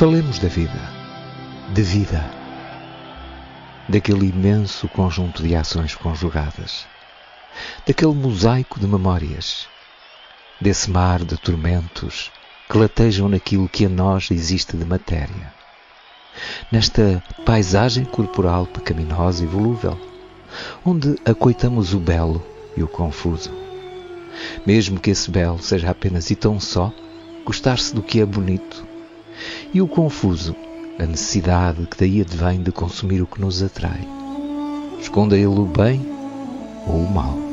Falemos da vida, de vida, daquele imenso conjunto de ações conjugadas, daquele mosaico de memórias, desse mar de tormentos que latejam naquilo que a nós existe de matéria, nesta paisagem corporal pecaminosa e volúvel, onde acoitamos o belo e o confuso. Mesmo que esse belo seja apenas e tão só gostar-se do que é bonito, e o confuso, a necessidade que daí advém de consumir o que nos atrai. Esconda ele o bem ou o mal.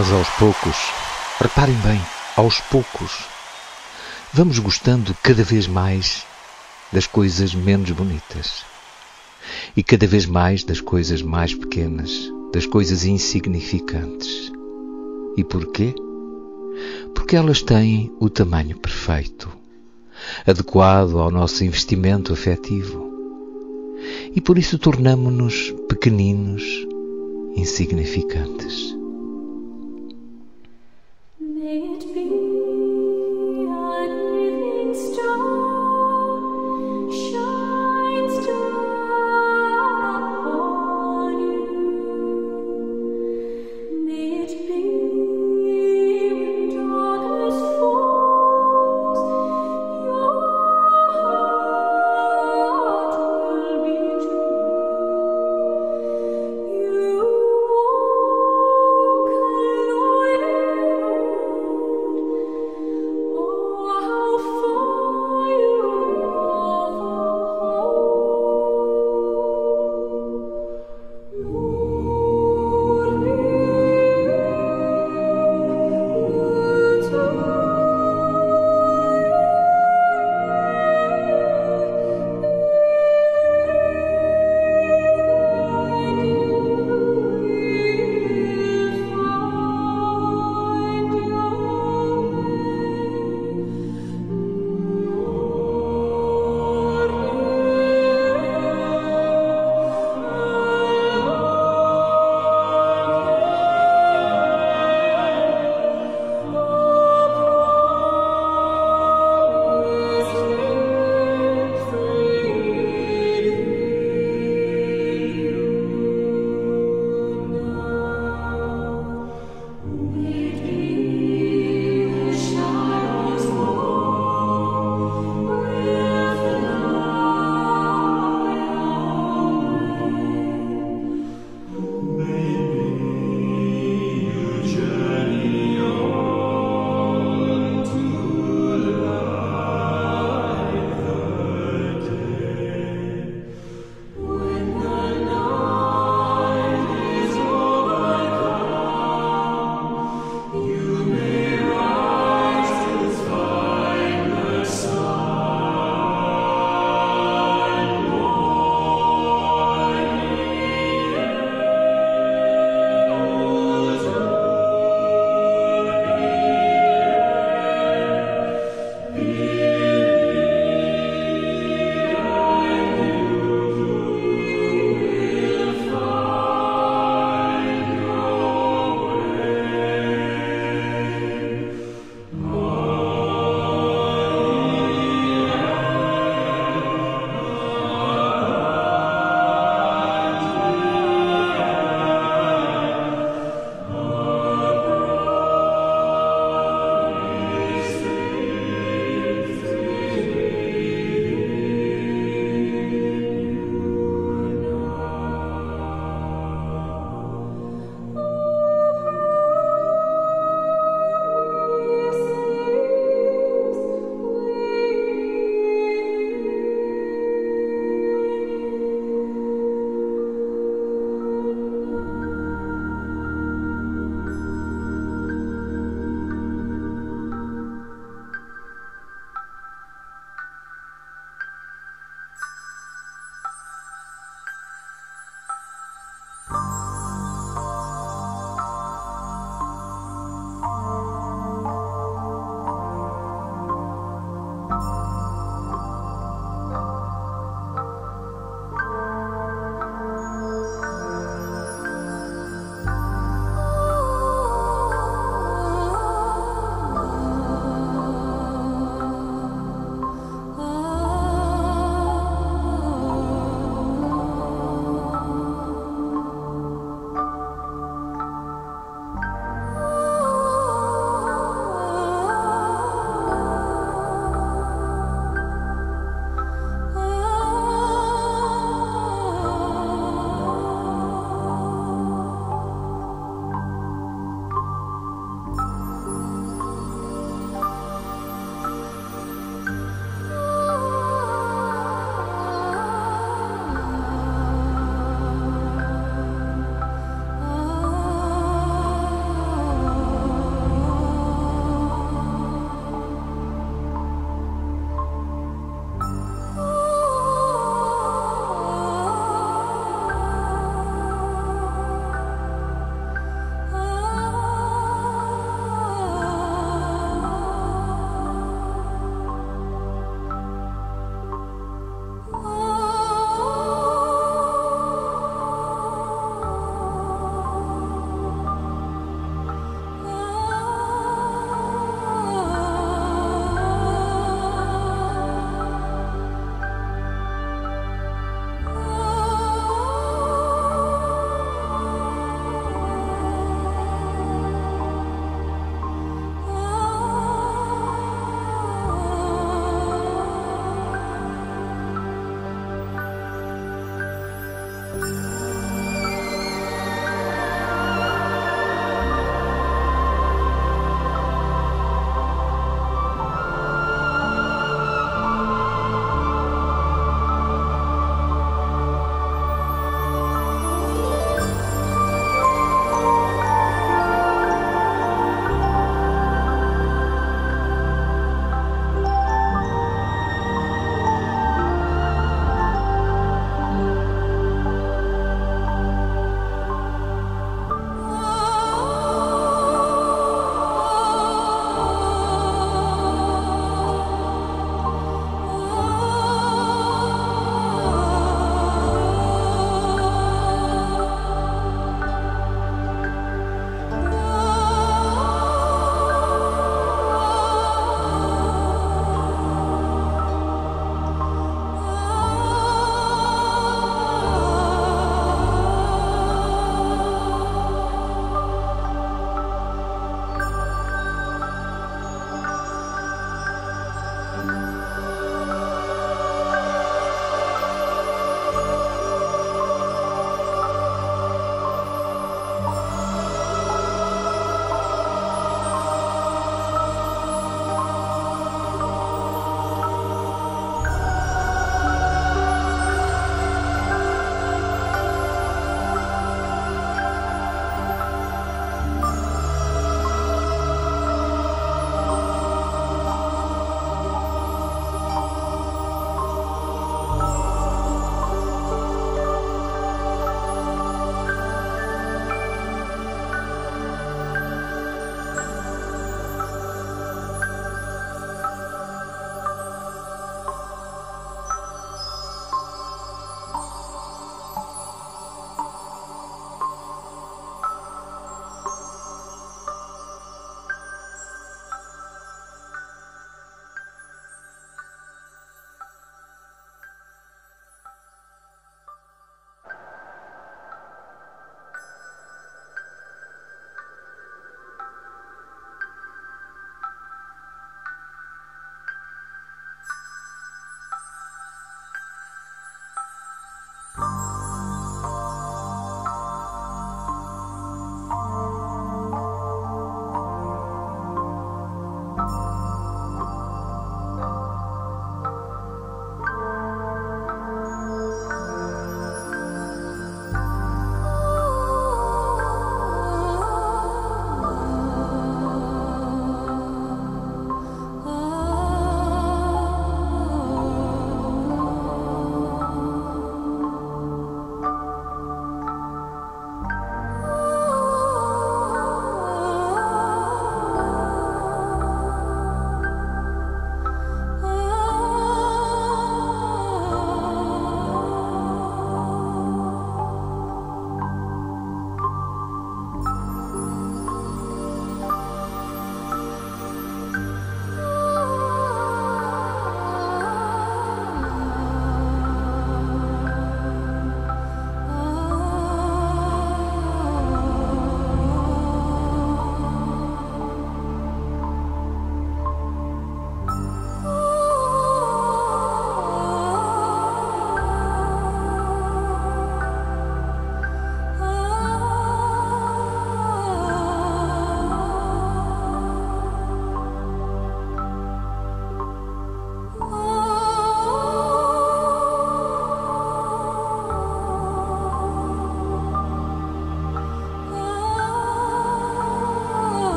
Nós, aos poucos, reparem bem, aos poucos, vamos gostando cada vez mais das coisas menos bonitas e cada vez mais das coisas mais pequenas, das coisas insignificantes. E porquê? Porque elas têm o tamanho perfeito, adequado ao nosso investimento afetivo. E por isso tornamo-nos pequeninos, insignificantes.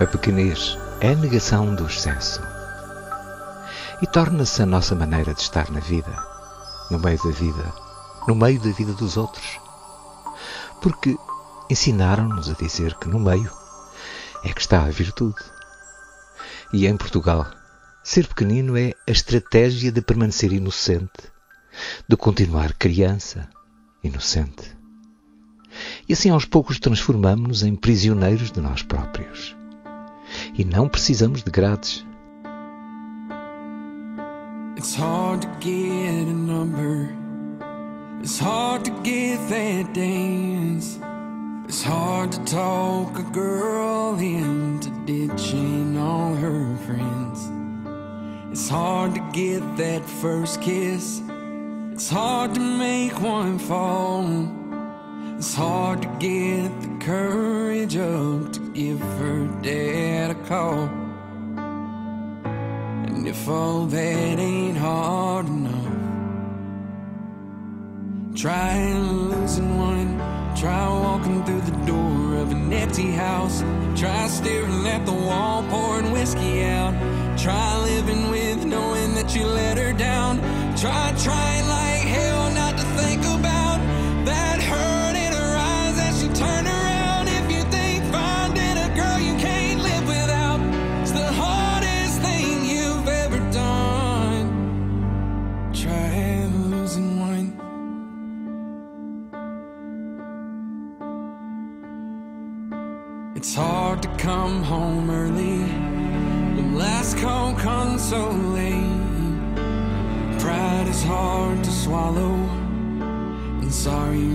A pequenez é a negação do excesso e torna-se a nossa maneira de estar na vida, no meio da vida, no meio da vida dos outros. Porque ensinaram-nos a dizer que no meio é que está a virtude. E em Portugal, ser pequenino é a estratégia de permanecer inocente, de continuar criança, inocente. E assim aos poucos transformamos-nos em prisioneiros de nós próprios. E não precisamos de grades. It's hard to get a number. It's hard to get that dance. It's hard to talk a girl into ditching all her friends. It's hard to get that first kiss. It's hard to make one fall. It's hard to get the courage up to give her dad a call. And if all that ain't hard enough, try losing one. Try walking through the door of an empty house. Try staring at the wall, pouring whiskey out. Try living with knowing that you let her down. Try trying like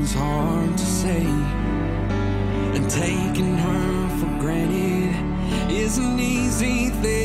sorry hard to say. And taking her for granted is an easy thing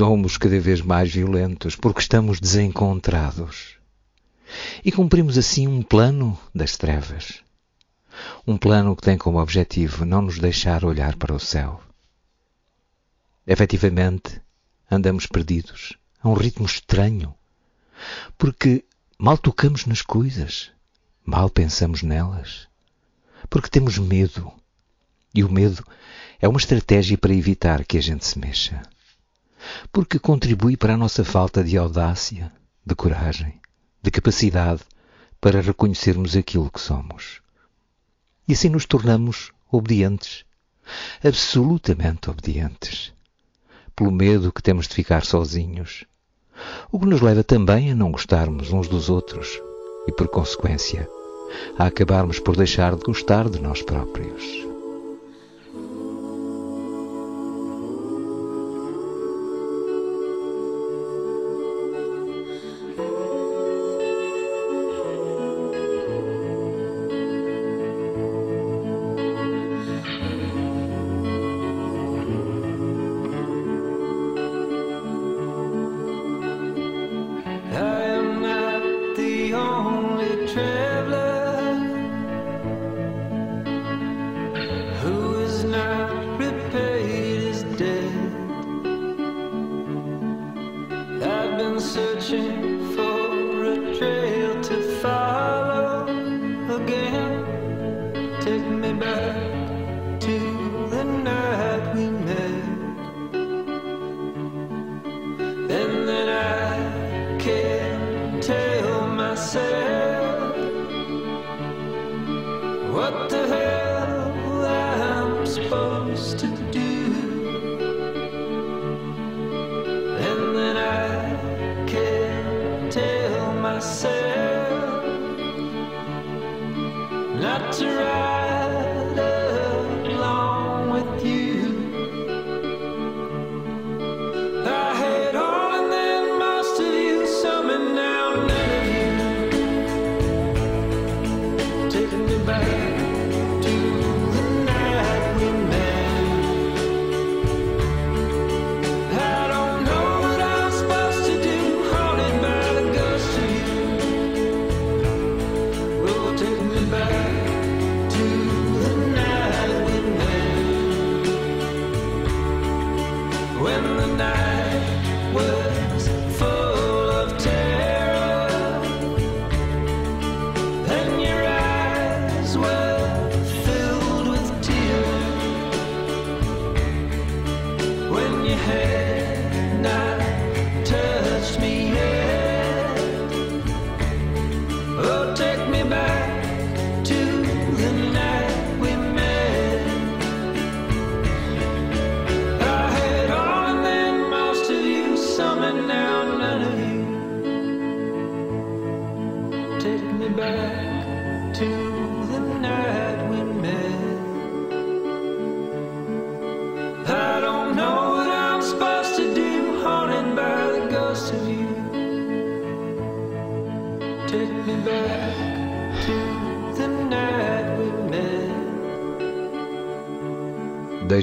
Somos cada vez mais violentos porque estamos desencontrados. E cumprimos assim um plano das trevas. Um plano que tem como objetivo não nos deixar olhar para o céu. Efetivamente, andamos perdidos a um ritmo estranho, porque mal tocamos nas coisas, mal pensamos nelas, porque temos medo. E o medo é uma estratégia para evitar que a gente se mexa. Porque contribui para a nossa falta de audácia, de coragem, de capacidade para reconhecermos aquilo que somos. E assim nos tornamos obedientes, absolutamente obedientes, pelo medo que temos de ficar sozinhos, o que nos leva também a não gostarmos uns dos outros e, por consequência, a acabarmos por deixar de gostar de nós próprios.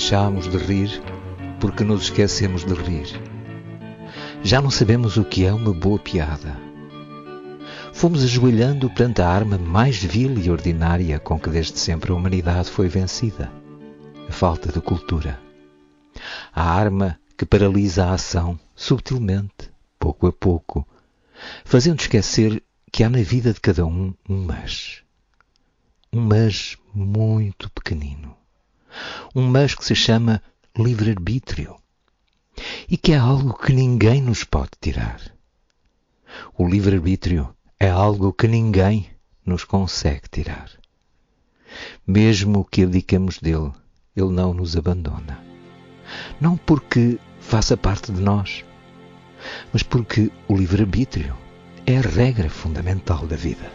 Deixámos de rir porque nos esquecemos de rir. Já não sabemos o que é uma boa piada. Fomos ajoelhando perante a arma mais vil e ordinária com que desde sempre a humanidade foi vencida: a falta de cultura. A arma que paralisa a ação subtilmente, pouco a pouco, fazendo esquecer que há na vida de cada um um mas. Um mas muito pequenino. Um mas que se chama livre-arbítrio e que é algo que ninguém nos pode tirar. O livre-arbítrio é algo que ninguém nos consegue tirar. Mesmo que abdicamos dele, ele não nos abandona. Não porque faça parte de nós, mas porque o livre-arbítrio é a regra fundamental da vida.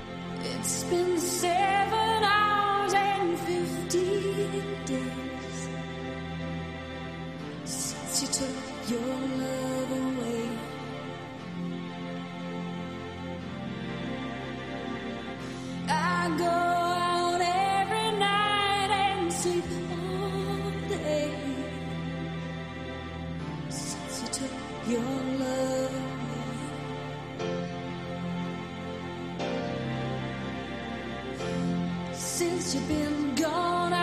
Since you've been gone, I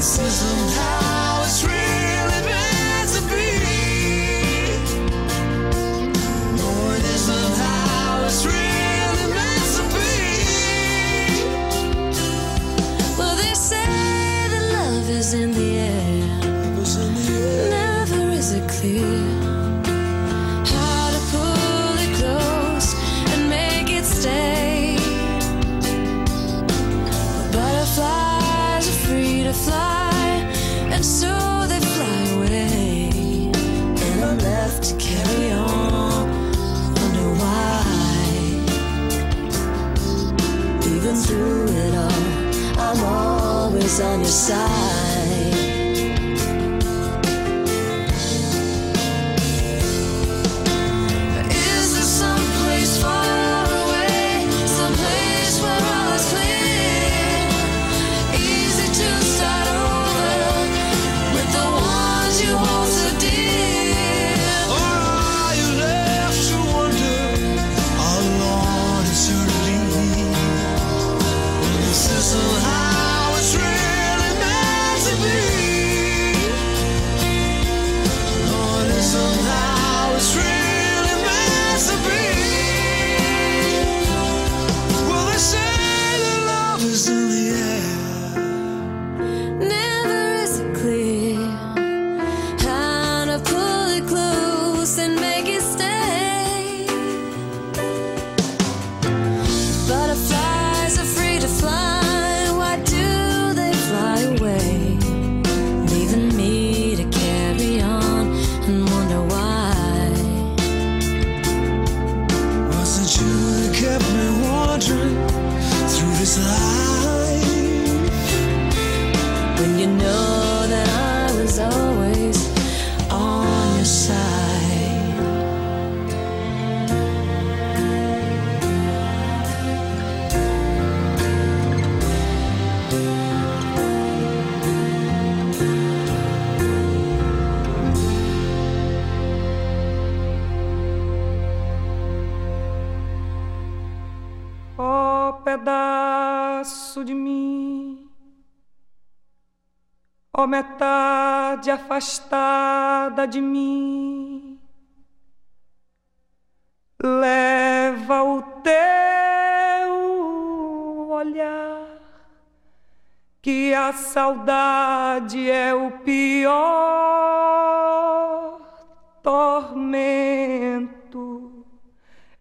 preciso ó metade afastada de mim, leva o teu olhar, que a saudade é o pior tormento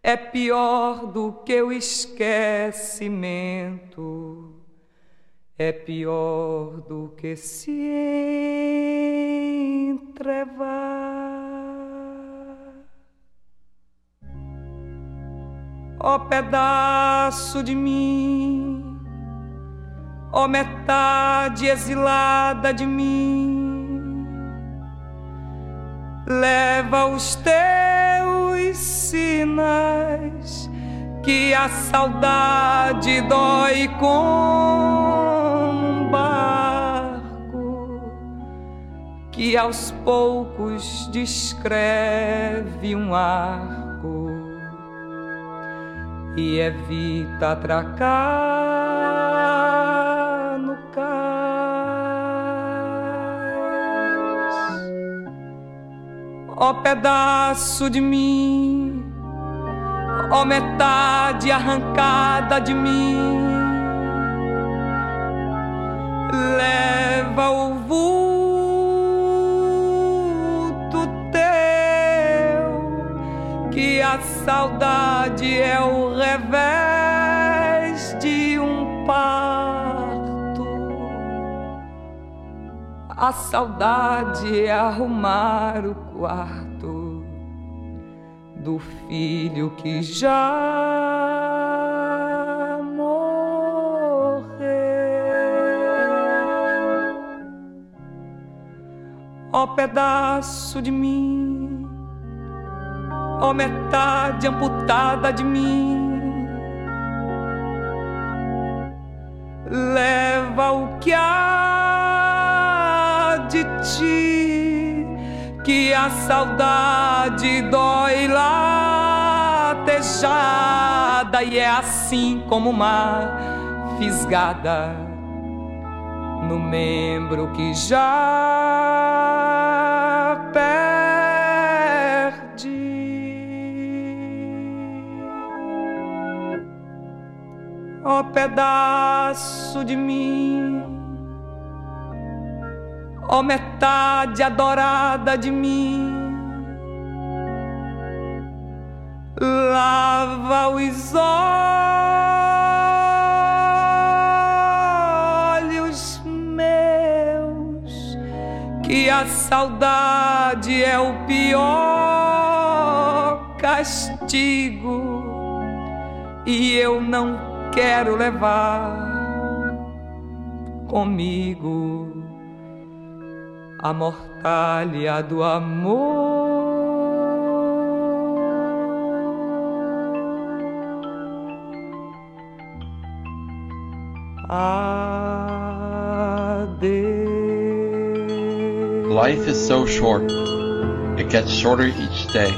é pior do que o esquecimento, é pior do que se entrevar. Ó pedaço de mim, ó metade exilada de mim, leva os teus sinais que a saudade dói como que aos poucos descreve um arco e evita atracar no cais. Ó pedaço de mim, ó metade arrancada de mim, leva o vulto saudade é o revés de um parto. A saudade é arrumar o quarto do filho que já morreu. Ó pedaço de mim, ó metade amputada de mim, leva o que há de ti, que a saudade dói latejada e é assim como uma fisgada no membro que já Ó pedaço de mim, ó metade adorada de mim, lava os olhos meus, que a saudade é o pior castigo, e eu não quero levar comigo a mortalha do amor. Life is so short, it gets shorter each day.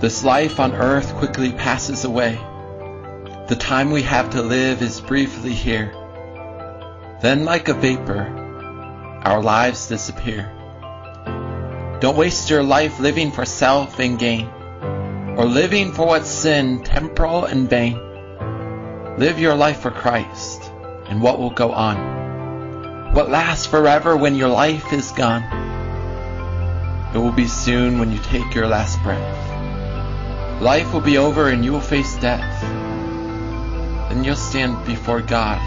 This life on earth quickly passes away. The time we have to live is briefly here. Then, like a vapor, our lives disappear. Don't waste your life living for self and gain, or living for what's sin, temporal and vain. Live your life for Christ and what will go on. What lasts forever when your life is gone. It will be soon when you take your last breath. Life will be over and you will face death. Then you'll stand before God.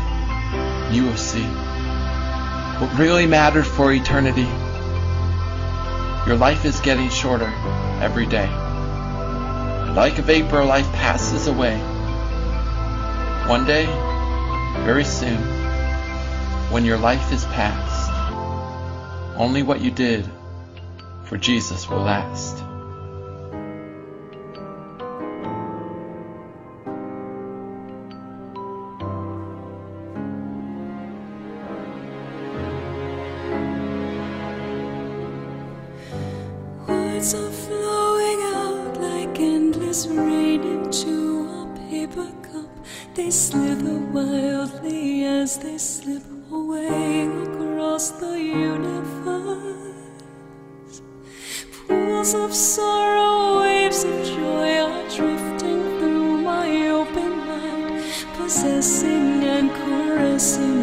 You will see what really mattered for eternity. Your life is getting shorter every day. Like a vapor, life passes away. One day, very soon, when your life is past, only what you did for Jesus will last. Slip away across the universe. Pools of sorrow, waves of joy are drifting through my open mind, possessing and caressing